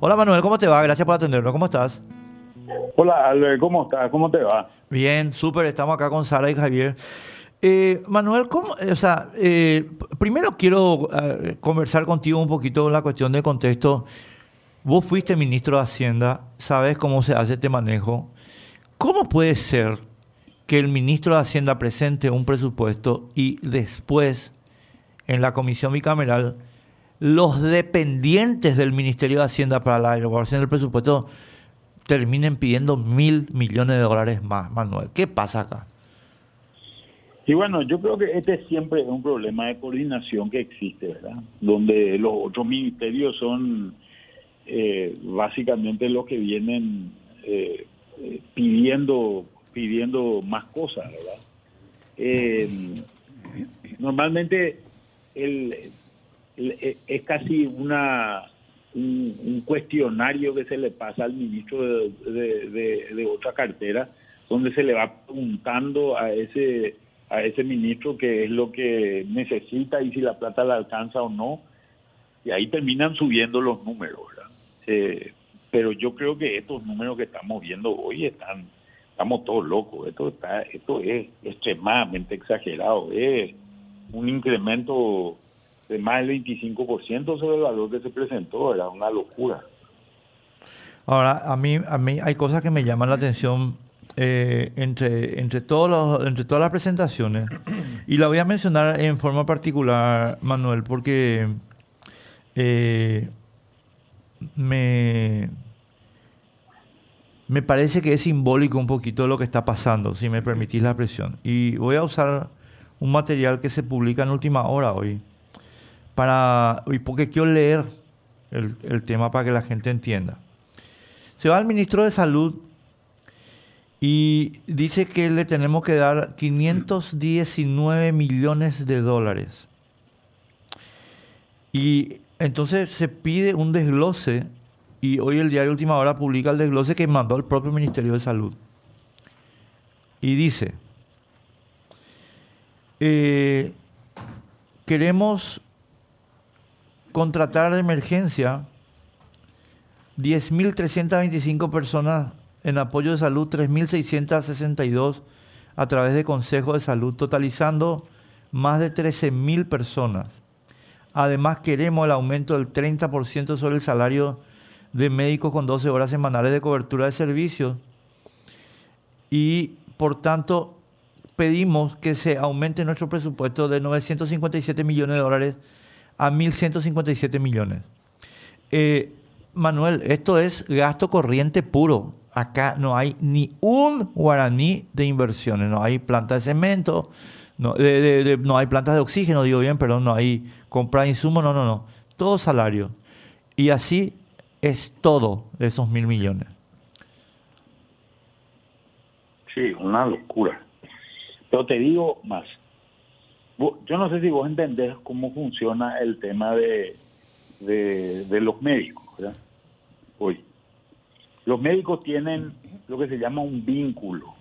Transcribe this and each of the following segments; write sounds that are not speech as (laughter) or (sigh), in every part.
Hola Manuel, ¿cómo te va? Gracias por atendernos. ¿Cómo estás? Hola Albert, ¿cómo estás? ¿Cómo te va? Bien, súper. Estamos acá con Sara y Javier. Eh, Manuel, ¿cómo, o sea, eh, primero quiero eh, conversar contigo un poquito la cuestión de contexto. Vos fuiste ministro de Hacienda, sabes cómo se hace este manejo. ¿Cómo puede ser que el ministro de Hacienda presente un presupuesto y después en la comisión bicameral los dependientes del Ministerio de Hacienda para la elaboración del presupuesto terminen pidiendo mil millones de dólares más, Manuel. ¿Qué pasa acá? Y bueno, yo creo que este siempre es un problema de coordinación que existe, ¿verdad? Donde los otros ministerios son eh, básicamente los que vienen eh, eh, pidiendo pidiendo más cosas, ¿verdad? normalmente el, eh, es casi una un, cuestionario que se le pasa al ministro de, otra cartera, donde se le va preguntando a ese a ese ministro qué es lo que necesita y si la plata le alcanza o no, y ahí terminan subiendo los números. Eh, pero yo creo que estos números que estamos viendo hoy están, estamos todos locos, esto está, esto es extremadamente exagerado, es un incremento de más del 25% sobre el valor que se presentó, era una locura. Ahora, a mí, a mí hay cosas que me llaman la atención eh, entre, entre, todos entre todas las presentaciones. Y la voy a mencionar en forma particular, Manuel, porque eh, me, me parece que es simbólico un poquito lo que está pasando, si me permitís la presión. Y voy a usar un material que se publica en última hora hoy para, y porque quiero leer el, tema para que la gente entienda. Se va al ministro de Salud y dice que le tenemos que dar 519 millones de dólares. Y entonces se pide un desglose y hoy el diario Última Hora publica el desglose que mandó el propio Ministerio de Salud. Y dice, eh, queremos contratar de emergencia 10.325 personas en apoyo de salud, 3.662 a través de Consejo de Salud, totalizando más de 13.000 personas. Además, queremos el aumento del 30% sobre el salario de médicos con 12 horas semanales de cobertura de servicios y, por tanto, pedimos que se aumente nuestro presupuesto de 957 millones de dólares a 1.157 millones. Eh, Manuel, esto es gasto corriente puro. Acá no hay ni un guaraní de inversiones, no hay planta de cemento, no, hay plantas de oxígeno, digo bien, perdón, no hay compra de insumos, no, no, no. Todo salario. Y así es todo de esos mil millones. Sí, una locura. Pero te digo más, yo no sé si vos entendés cómo funciona el tema de, de, los médicos. Hoy. Los médicos tienen lo que se llama un vínculo.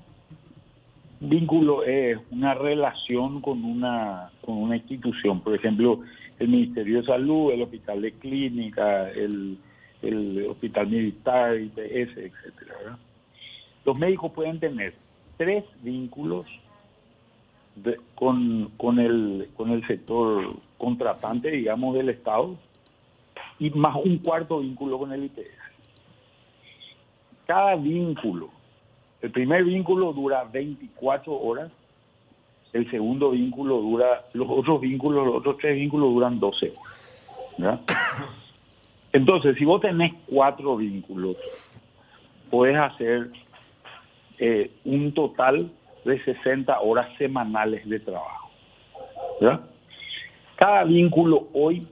Un vínculo es una relación con una, con una institución, por ejemplo, el Ministerio de Salud, el Hospital de Clínica, el, el Hospital Militar, IPS, etcétera. Los médicos pueden tener tres vínculos con, con, el, con el sector contratante, digamos, del Estado, y más un cuarto vínculo con el IPS. Cada vínculo, el primer vínculo dura 24 horas, el segundo vínculo dura, los otros vínculos, los otros tres vínculos duran 12 horas. (coughs) Entonces, si vos tenés cuatro vínculos, puedes hacer eh, un total de 60 horas semanales de trabajo. Cada vínculo hoy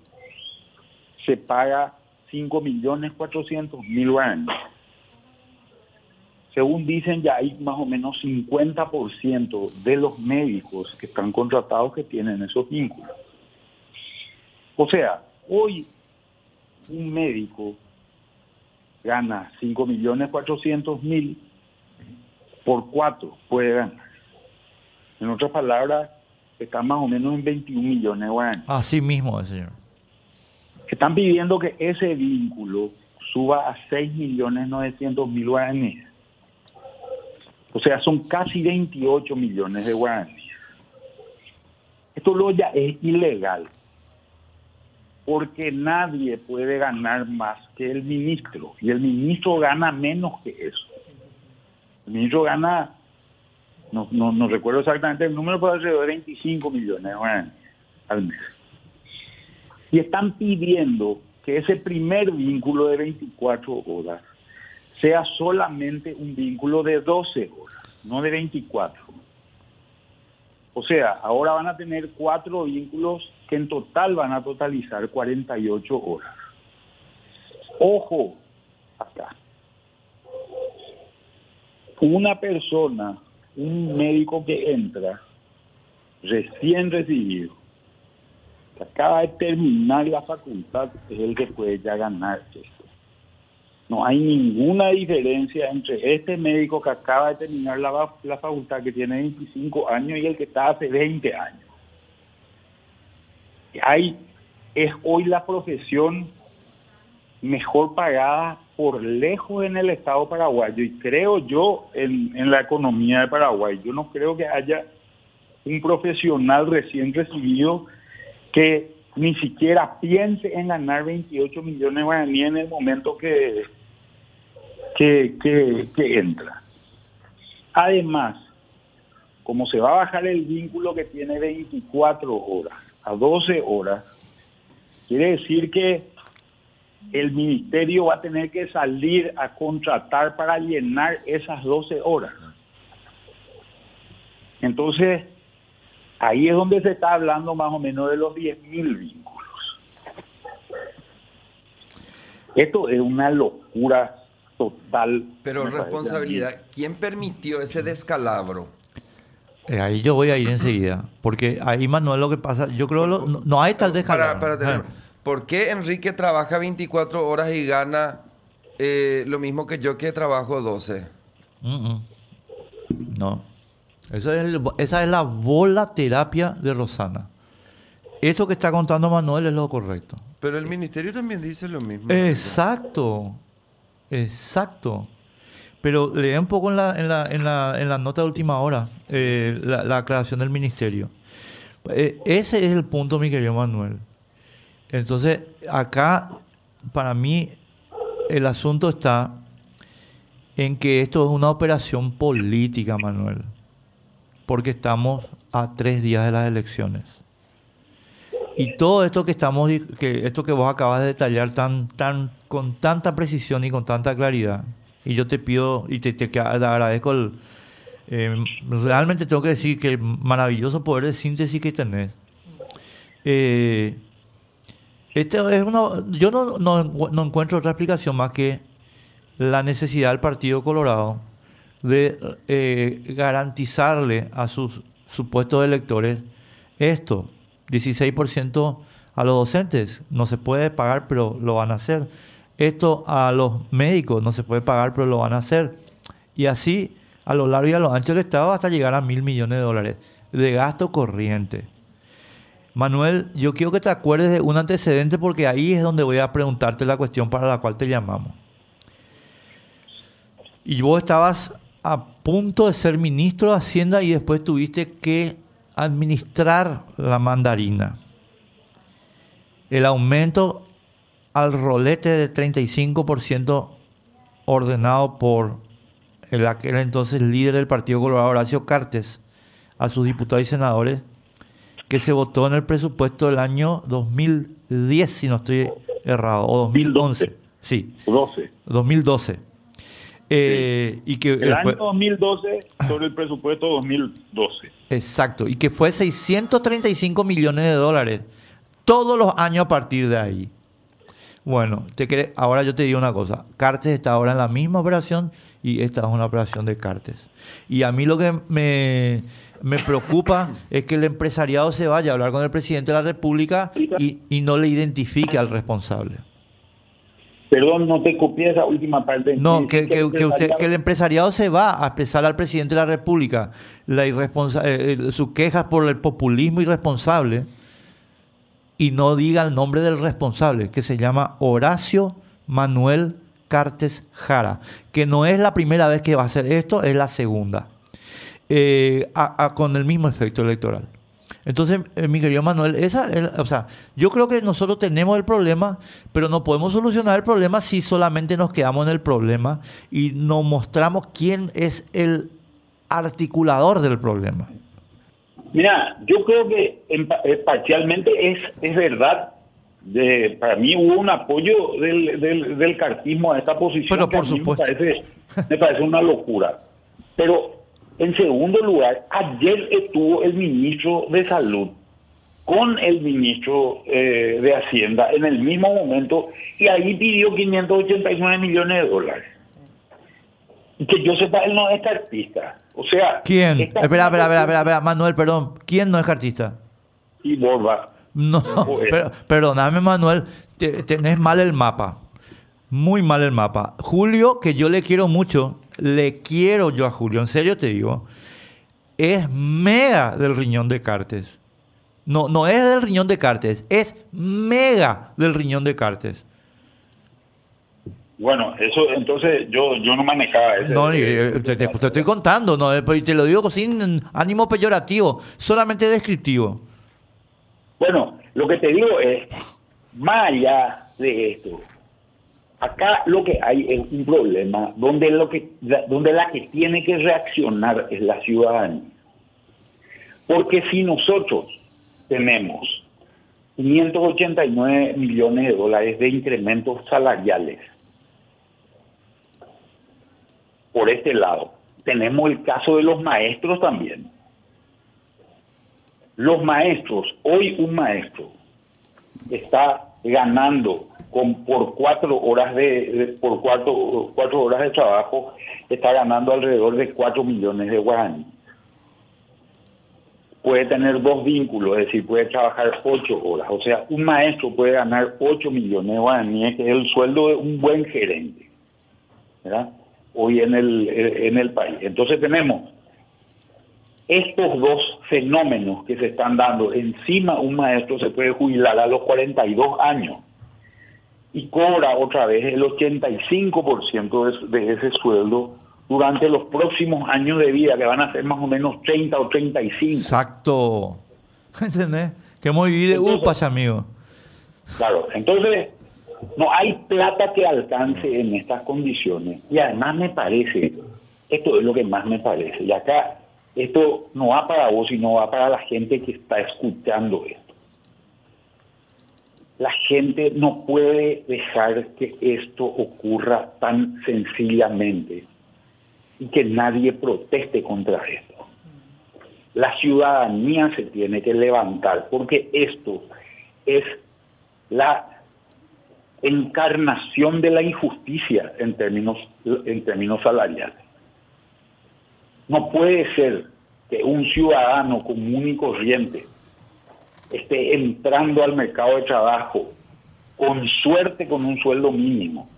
se paga 5.400.000 yuanes. Según dicen, ya hay más o menos 50% de los médicos que están contratados que tienen esos vínculos. O sea, hoy un médico gana 5.400.000 por cuatro puede ganar. En otras palabras, está más o menos en 21 millones de guaraníes. Así mismo, señor. Están pidiendo que ese vínculo suba a 6.900.000 guaraníes. O sea, son casi 28 millones de guaraníes. Esto luego ya es ilegal, porque nadie puede ganar más que el ministro, y el ministro gana menos que eso. El ministro gana, no, no, recuerdo exactamente el número, pero alrededor de 25 millones al mes. Y están pidiendo que ese primer vínculo de 24 horas sea solamente un vínculo de 12 horas, no de 24. O sea, ahora van a tener cuatro vínculos que en total van a totalizar 48 horas. Ojo, acá. Una persona, un médico que entra recién recibido, acaba de terminar la facultad es el que puede ya ganar esto. No hay ninguna diferencia entre este médico que acaba de terminar la, la facultad, que tiene 25 años, y el que está hace 20 años. Hay, es hoy la profesión mejor pagada por lejos en el Estado paraguayo y creo yo en, en la economía de Paraguay. Yo no creo que haya un profesional recién recibido que ni siquiera piense en ganar 28 millones de guaraníes en el momento que, que, que, entra. Además, como se va a bajar el vínculo que tiene 24 horas a 12 horas, quiere decir que el ministerio va a tener que salir a contratar para llenar esas 12 horas. Entonces, Ahí es donde se está hablando más o menos de los 10.000 vínculos. Esto es una locura total. Pero responsabilidad, ¿quién permitió ese descalabro? Eh, ahí yo voy a ir enseguida, porque ahí Manuel lo que pasa, yo creo lo, no, hay tal descalabro. Para, para ¿Por qué Enrique trabaja 24 horas y gana eh, lo mismo que yo que trabajo 12? No. Eso es esa es la bola terapia de Rosana. Eso que está contando Manuel es lo correcto. Pero el ministerio también dice lo mismo. Exacto, exacto. Pero lee un poco en la, en la, en la, en la nota de última hora eh, la, aclaración del ministerio. Eh, ese es el punto, mi querido Manuel. Entonces, acá, para mí, el asunto está en que esto es una operación política, Manuel porque estamos a tres días de las elecciones. Y todo esto que estamos, que esto que vos acabas de detallar tan, tan, con tanta precisión y con tanta claridad, y yo te pido y te, te, agradezco, eh, realmente tengo que decir que el maravilloso poder de síntesis que tenés. Eh, este es uno, yo no, no, no encuentro otra explicación más que la necesidad del Partido Colorado de eh, garantizarle a sus supuestos electores esto, 16% a los docentes, no se puede pagar, pero lo van a hacer. Esto a los médicos, no se puede pagar, pero lo van a hacer. Y así, a lo largo y a lo ancho del Estado, hasta llegar a mil millones de dólares de gasto corriente. Manuel, yo quiero que te acuerdes de un antecedente porque ahí es donde voy a preguntarte la cuestión para la cual te llamamos. Y vos estabas a punto de ser ministro de Hacienda y después tuviste que administrar la mandarina. El aumento al rolete de 35% ordenado por el aquel entonces líder del Partido Colorado, Horacio Cartes, a sus diputados y senadores, que se votó en el presupuesto del año 2010, si no estoy errado, o 2011. Sí. 12. 2012. Eh, y que el año 2012 sobre el presupuesto 2012. Exacto, y que fue 635 millones de dólares todos los años a partir de ahí. Bueno, te ahora yo te digo una cosa, Cartes está ahora en la misma operación y esta es una operación de Cartes. Y a mí lo que me, me preocupa es que el empresariado se vaya a hablar con el presidente de la República y, y no le identifique al responsable. Perdón, no te copié esa última parte. No, que, que, usted, que el empresariado se va a expresar al presidente de la República la eh, eh, sus quejas por el populismo irresponsable y no diga el nombre del responsable, que se llama Horacio Manuel Cartes Jara, que no es la primera vez que va a hacer esto, es la segunda, eh, con el mismo efecto electoral. Entonces, eh, mi querido Manuel, esa, o sea, yo creo que nosotros tenemos el problema, pero no podemos solucionar el problema si solamente nos quedamos en el problema y nos mostramos quién es el articulador del problema. Mira, yo creo que eh, parcialmente es, es verdad. De, para mí hubo un apoyo del, del, cartismo a esta posición. Pero por supuesto. Me parece, me parece una locura. Pero en segundo lugar, ayer estuvo el ministro de Salud con el ministro eh, de Hacienda en el mismo momento y ahí pidió 589 millones de dólares. Que yo sepa, él no es cartista. O sea... ¿Quién? Espera, espera, espera, espera, Manuel, perdón. ¿Quién no es cartista? Y Borba. No, (laughs) pero, perdóname, Manuel, tenés mal el mapa. Muy mal el mapa. Julio, que yo le quiero mucho, le quiero yo a Julio, en serio te digo, es mega del riñón de Cartes. No, no es del riñón de Cartes, es mega del riñón de Cartes. Bueno, eso entonces yo, yo no manejaba ese. No, te, estoy contando, no, y te lo digo sin ánimo peyorativo, solamente descriptivo. Bueno, lo que te digo es, más allá de esto, Acá lo que hay es un problema donde, lo que, donde la que tiene que reaccionar es la ciudadanía. Porque si nosotros tenemos 589 millones de dólares de incrementos salariales, por este lado, tenemos el caso de los maestros también. Los maestros, hoy un maestro está ganando por cuatro horas de, por cuatro, cuatro horas de trabajo está ganando alrededor de cuatro millones de guaraníes. Puede tener dos vínculos, es decir, puede trabajar ocho horas. O sea, un maestro puede ganar ocho millones de guaraníes, que es el sueldo de un buen gerente, ¿verdad? Hoy en el, en el país. Entonces tenemos estos dos fenómenos que se están dando. Encima un maestro se puede jubilar a los 42 años y cobra otra vez el 85% de, de ese sueldo durante los próximos años de vida, que van a ser más o menos 30 o 35. Exacto. (laughs) ¿Entendés? Que muy de upas, amigo. Claro, entonces no hay plata que alcance en estas condiciones. Y además me parece, esto es lo que más me parece, y acá esto no va para vos, sino va para la gente que está escuchando esto la gente no puede dejar que esto ocurra tan sencillamente y que nadie proteste contra esto. La ciudadanía se tiene que levantar porque esto es la encarnación de la injusticia en términos, en términos salariales. No puede ser que un ciudadano común y corriente esté entrando al mercado de trabajo, con suerte con un sueldo mínimo,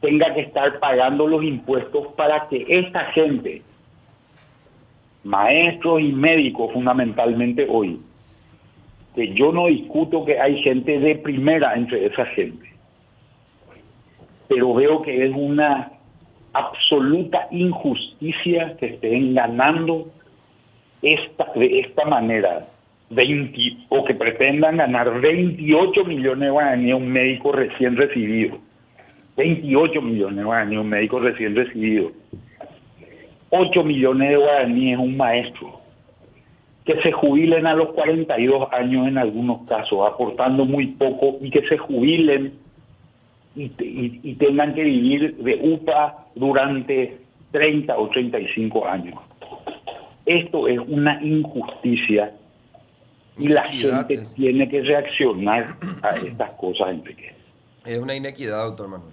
tenga que estar pagando los impuestos para que esta gente, maestros y médicos fundamentalmente hoy, que yo no discuto que hay gente de primera entre esa gente, pero veo que es una absoluta injusticia que estén ganando de esta manera 20 o que pretendan ganar 28 millones de guaraníes un médico recién recibido. 28 millones de guaraníes un médico recién recibido. 8 millones de guaraníes un maestro. Que se jubilen a los 42 años en algunos casos, aportando muy poco, y que se jubilen y, y tengan que vivir de UPA durante 30 o 35 años. Esto es una injusticia y la gente tiene que reaccionar a estas cosas, Enrique. Es una inequidad, doctor Manuel.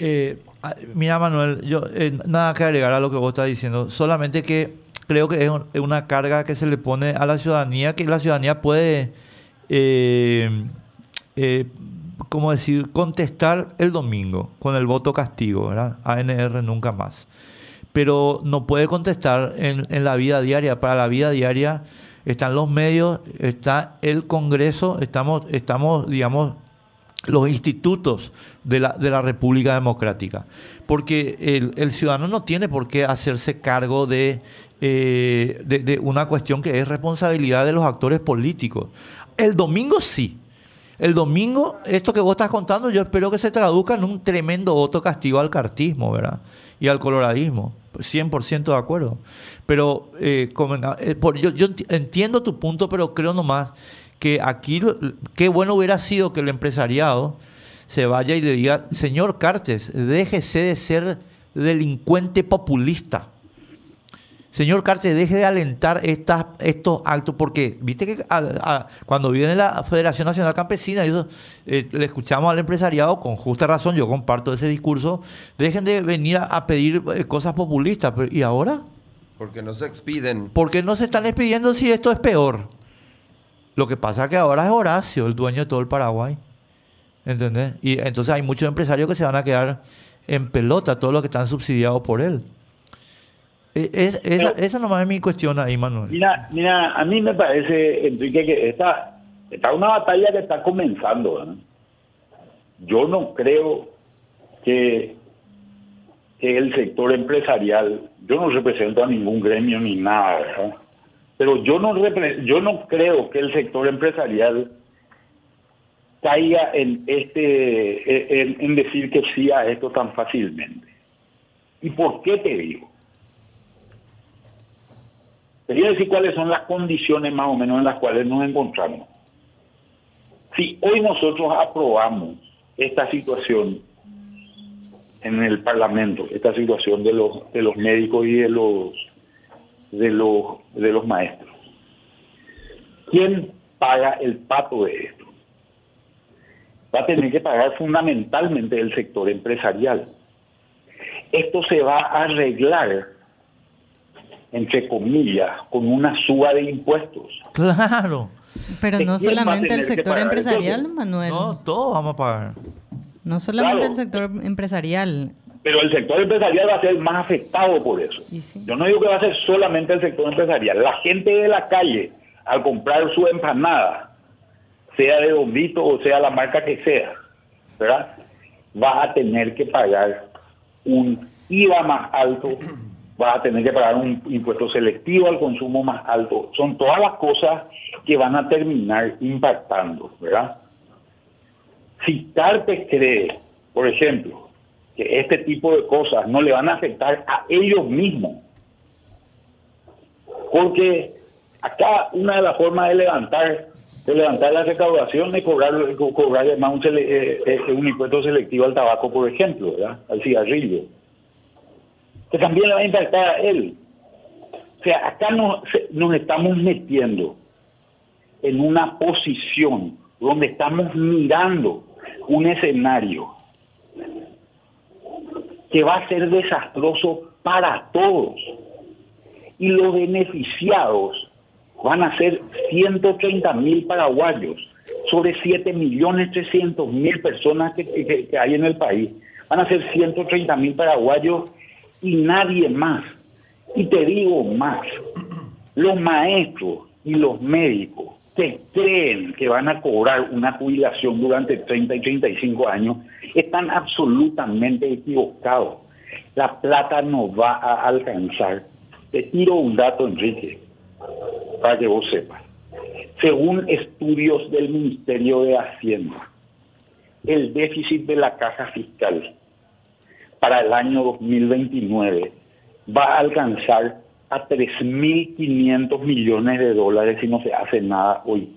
Eh, ah, mira, Manuel, yo eh, nada que agregar a lo que vos estás diciendo, solamente que creo que es, una carga que se le pone a la ciudadanía, que la ciudadanía puede, eh, eh ¿cómo decir?, contestar el domingo con el voto castigo, ¿verdad? ANR nunca más. Pero no puede contestar en, en la vida diaria. Para la vida diaria están los medios, está el Congreso, estamos, estamos digamos, los institutos de la, de la República Democrática. Porque el, el, ciudadano no tiene por qué hacerse cargo de, eh, de, de, una cuestión que es responsabilidad de los actores políticos. El domingo sí. El domingo, esto que vos estás contando, yo espero que se traduzca en un tremendo voto castigo al cartismo, ¿verdad? Y al coloradismo. 100% de acuerdo. Pero eh, como, eh, por, yo, yo entiendo tu punto, pero creo nomás que aquí qué bueno hubiera sido que el empresariado se vaya y le diga, señor Cartes, déjese de ser delincuente populista. Señor Cartes, deje de alentar estas, estos actos, porque viste que a, a, cuando viene la Federación Nacional Campesina, y eso, eh, le escuchamos al empresariado con justa razón, yo comparto ese discurso, dejen de venir a, a pedir eh, cosas populistas. Pero, ¿Y ahora? Porque no se expiden. Porque no se están expidiendo si esto es peor. Lo que pasa es que ahora es Horacio el dueño de todo el Paraguay. ¿Entendés? Y entonces hay muchos empresarios que se van a quedar en pelota, todos los que están subsidiados por él. Es, esa, esa nomás es mi cuestión ahí, Manuel. Mira, mira, a mí me parece, Enrique, que esta, esta es una batalla que está comenzando. Yo no creo que, que el sector empresarial, yo no represento a ningún gremio ni nada, ¿verdad? Pero yo no yo no creo que el sector empresarial caiga en este en, decir que sí a esto tan fácilmente. ¿Y por qué te digo? Te decir cuáles son las condiciones más o menos en las cuales nos encontramos. Si hoy nosotros aprobamos esta situación en el Parlamento, esta situación de los de los médicos y de los de los, de los maestros. ¿Quién paga el pato de esto? Va a tener que pagar fundamentalmente el sector empresarial. Esto se va a arreglar, entre comillas, con una suba de impuestos. Claro. Pero no solamente el sector empresarial, Manuel. No, todos vamos a pagar. No solamente claro. el sector empresarial, pero el sector empresarial va a ser más afectado por eso. Sí. Yo no digo que va a ser solamente el sector empresarial. La gente de la calle, al comprar su empanada, sea de Don Vito o sea la marca que sea, ¿verdad? Va a tener que pagar un IVA más alto, va a tener que pagar un impuesto selectivo al consumo más alto. Son todas las cosas que van a terminar impactando, ¿verdad? Si Cartes cree, por ejemplo, que este tipo de cosas no le van a afectar a ellos mismos. Porque acá una de las formas de levantar de levantar la recaudación es cobrar, cobrar además un, eh, eh, un impuesto selectivo al tabaco, por ejemplo, al cigarrillo, que también le va a impactar a él. O sea, acá nos, nos estamos metiendo en una posición donde estamos mirando un escenario que va a ser desastroso para todos. Y los beneficiados van a ser 130 mil paraguayos, sobre 7 millones 300 mil personas que, que, que, hay en el país. Van a ser 130 mil paraguayos y nadie más. Y te digo más, los maestros y los médicos que creen que van a cobrar una jubilación durante 30 y 35 años están absolutamente equivocados. La plata no va a alcanzar. Te tiro un dato, Enrique, para que vos sepas. Según estudios del Ministerio de Hacienda, el déficit de la caja fiscal para el año 2029 va a alcanzar a 3.500 millones de dólares si no se hace nada hoy.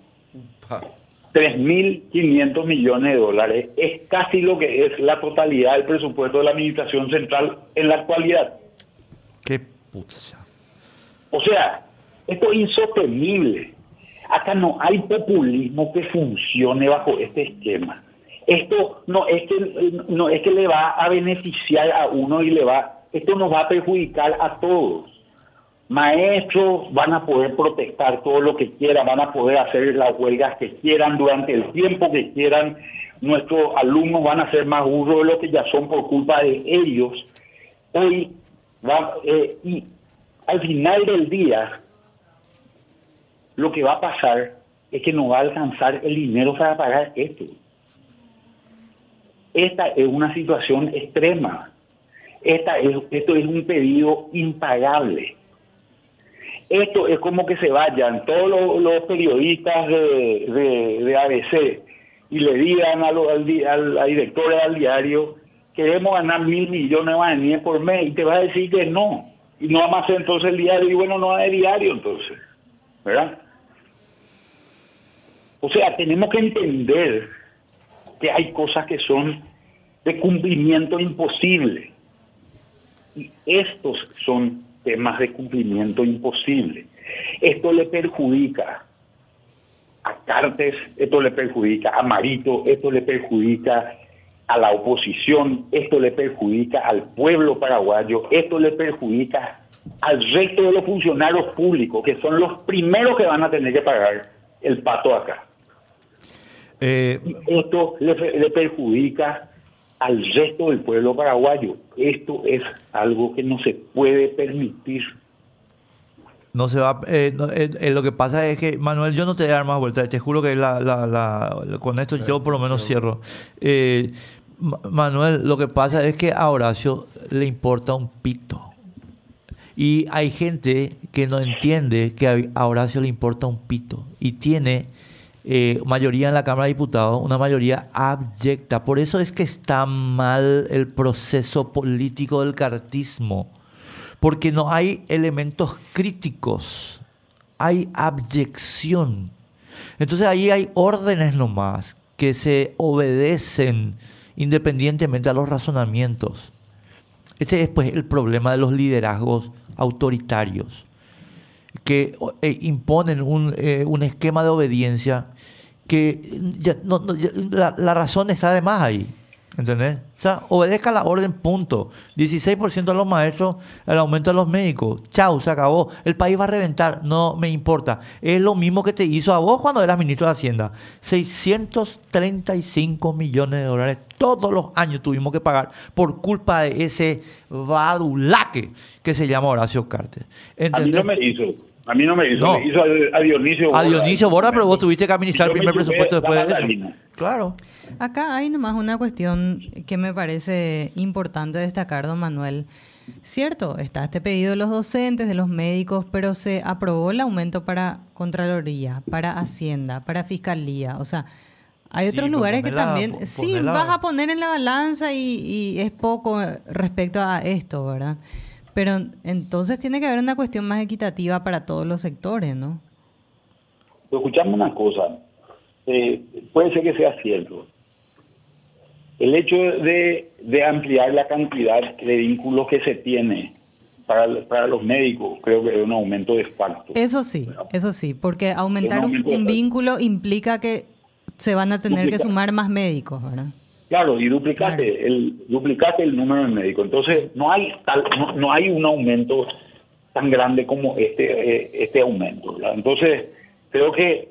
3.500 millones de dólares es casi lo que es la totalidad del presupuesto de la Administración Central en la actualidad. Qué puta. O sea, esto es insostenible. Acá no hay populismo que funcione bajo este esquema. Esto no es que no es que le va a beneficiar a uno y le va, esto nos va a perjudicar a todos maestros van a poder protestar todo lo que quieran, van a poder hacer las huelgas que quieran durante el tiempo que quieran, nuestros alumnos van a ser más burros de lo que ya son por culpa de ellos. Hoy, va, eh, y al final del día, lo que va a pasar es que no va a alcanzar el dinero para pagar esto. esta es una situación extrema. Esta es, esto es un pedido impagable. Esto es como que se vayan todos los, periodistas de, de, ABC y le digan a, lo, al, al, al director del diario, queremos ganar mil millones de por mes, y te va a decir que no. Y no vamos a hacer entonces el diario, y bueno, no hay diario entonces. ¿Verdad? O sea, tenemos que entender que hay cosas que son de cumplimiento imposible. Y estos son temas de cumplimiento imposible. Esto le perjudica a Cartes, esto le perjudica a Marito, esto le perjudica a la oposición, esto le perjudica al pueblo paraguayo, esto le perjudica al resto de los funcionarios públicos, que son los primeros que van a tener que pagar el pato acá. Eh, esto le, perjudica al resto del pueblo paraguayo. Esto es algo que no se puede permitir. No se va. Eh, eh, lo que pasa es que, Manuel, yo no te voy a dar más vueltas. Te juro que con esto yo por lo menos cierro. Manuel, lo que pasa es que a Horacio le importa un pito. Y hay gente que no entiende que a Horacio le importa un pito. Y tiene eh, mayoría en la Cámara de Diputados, una mayoría abyecta. Por eso es que está mal el proceso político del cartismo, porque no hay elementos críticos, hay abyección. Entonces ahí hay órdenes nomás que se obedecen independientemente a los razonamientos. Ese es pues el problema de los liderazgos autoritarios que eh, imponen un, eh, un, esquema de obediencia que la, la, razón está de más ahí. ¿Entendés? O sea, obedezca la orden, punto. 16% de los maestros, el aumento de los médicos. Chau, se acabó. El país va a reventar, no me importa. Es lo mismo que te hizo a vos cuando eras ministro de Hacienda. 635 millones de dólares todos los años tuvimos que pagar por culpa de ese badulaque que se llama Horacio Cartes. A mí no me hizo. A mí no me hizo, me hizo a, Dionisio Borda. A Dionisio Borda, pero vos tuviste que administrar el primer presupuesto después de eso. Claro. Acá hay nomás una cuestión que me parece importante destacar, don Manuel. Cierto, está este pedido de los docentes, de los médicos, pero se aprobó el aumento para Contraloría, para Hacienda, para Fiscalía. O sea, hay otros lugares que también... Sí, vas a poner en la balanza y, y es poco respecto a esto, ¿verdad? Pero entonces tiene que haber una cuestión más equitativa para todos los sectores, ¿no? Escuchame una cosa, eh, puede ser que sea cierto. El hecho de, ampliar la cantidad de vínculos que se tiene para, para, los médicos, creo que es un aumento de facto. Eso sí, eso sí, porque aumentar un, vínculo implica que se van a tener que sumar más médicos, ¿verdad? Claro, y duplicate el duplicate el número de médicos. Entonces no hay tal, no, hay un aumento tan grande como este eh, este aumento. Entonces creo que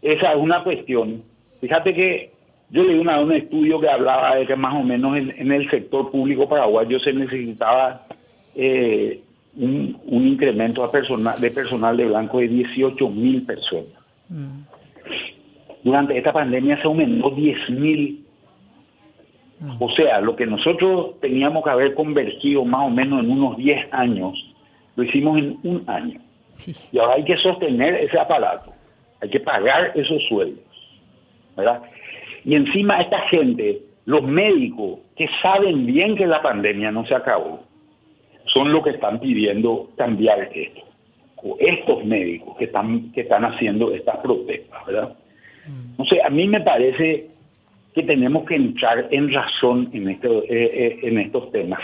esa es una cuestión. Fíjate que yo leí una, un estudio que hablaba de que más o menos en, el sector público paraguayo se necesitaba eh, un, incremento a personal, de personal de blanco de 18 mil personas. Mm. Durante esta pandemia se aumentó 10 mil o sea, lo que nosotros teníamos que haber convergido más o menos en unos 10 años, lo hicimos en un año. Y ahora hay que sostener ese aparato, hay que pagar esos sueldos. ¿verdad? Y encima esta gente, los médicos que saben bien que la pandemia no se acabó, son los que están pidiendo cambiar esto. O estos médicos que están, que están haciendo estas protestas, ¿verdad? No sé, a mí me parece que tenemos que entrar en razón en, este, en estos temas.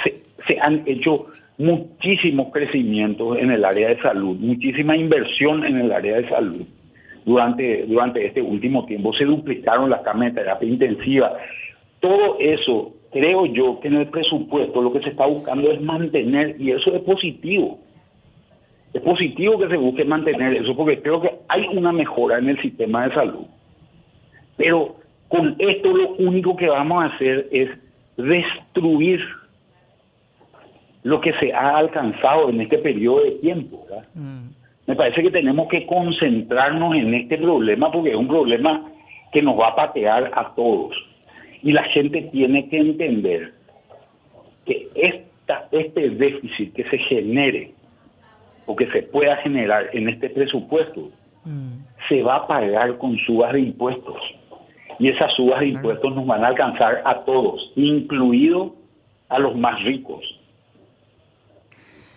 Se, han hecho muchísimos crecimientos en el área de salud, muchísima inversión en el área de salud durante, durante este último tiempo. Se duplicaron las camas de terapia intensiva. Todo eso, creo yo que en el presupuesto lo que se está buscando es mantener, y eso es positivo. Es positivo que se busque mantener eso, porque creo que hay una mejora en el sistema de salud. Pero con esto lo único que vamos a hacer es destruir lo que se ha alcanzado en este periodo de tiempo. Mm. Me parece que tenemos que concentrarnos en este problema porque es un problema que nos va a patear a todos. Y la gente tiene que entender que esta, este déficit que se genere o que se pueda generar en este presupuesto Mm. se va a pagar con subas de impuestos. Y esas subas de impuestos nos van a alcanzar a todos, incluido a los más ricos.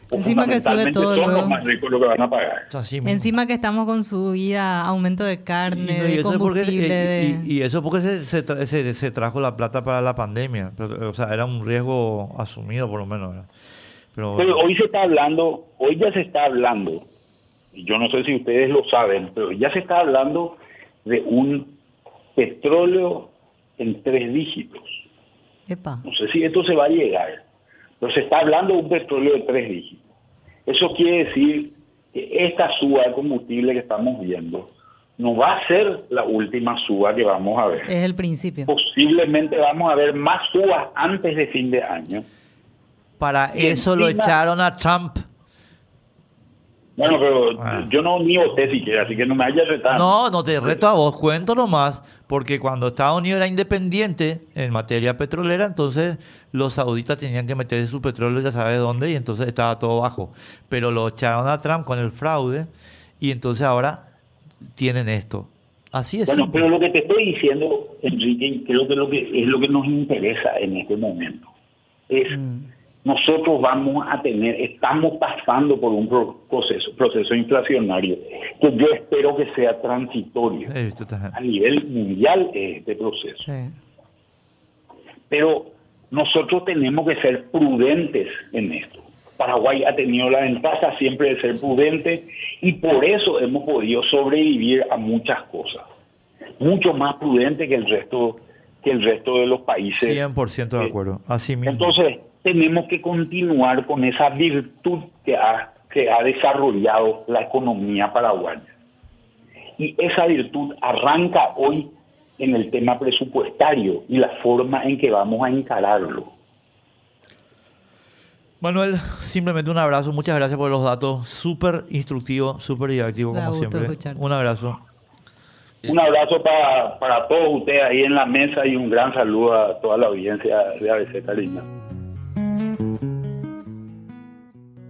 O Encima que sube todo son los más ricos los que van a pagar. Así. Encima que estamos con subida, aumento de carne, Y no, y de eso es porque, combustible, y- de... y- y eso porque se, se, tra- se- se trajo la plata para la pandemia. Pero, o sea, era un riesgo asumido por lo menos. ¿verdad? Pero, Pero hoy se está hablando, hoy ya se está hablando, y yo no sé si ustedes lo saben, pero ya se está hablando de un petróleo en tres dígitos. Epa. No sé si esto se va a llegar, pero se está hablando de un petróleo de tres dígitos. Eso quiere decir que esta suba de combustible que estamos viendo no va a ser la última suba que vamos a ver. Es el principio. Posiblemente vamos a ver más subas antes de fin de año. para y eso lo echaron a Trump. Bueno, pero Ah. yo no ni voté siquiera, así que no me haya retado. No, no te reto a vos, cuento nomás, porque cuando Estados Unidos era independiente en materia petrolera, entonces los sauditas tenían que meterse su petróleo ya sabes dónde y entonces estaba todo bajo. Pero lo echaron a Trump con el fraude y entonces ahora tienen esto. Así es. Bueno, pero lo que te estoy diciendo, Enrique, creo que, lo que es lo que nos interesa en este momento, es Mm. Nosotros vamos a tener, estamos pasando por un pro- proceso, proceso inflacionario que yo espero que sea transitorio. A nivel mundial es este proceso. Sí. Pero nosotros tenemos que ser prudentes en esto. Paraguay ha tenido la ventaja siempre de ser prudente y por eso hemos podido sobrevivir a muchas cosas. Mucho más prudente que el resto que el resto de los países. 100% de Eh, acuerdo. Así mismo. Entonces, tenemos que continuar con esa virtud que ha, que ha desarrollado la economía paraguaya. Y esa virtud arranca hoy en el tema presupuestario y la forma en que vamos a encararlo. Manuel, simplemente un abrazo. Muchas gracias por los datos. Súper instructivo, súper didáctivo Da como gusto siempre. escucharte. Un abrazo. Un abrazo para, para todos ustedes ahí en la mesa y un gran saludo a toda la audiencia de ABC Carina. Mm-hmm.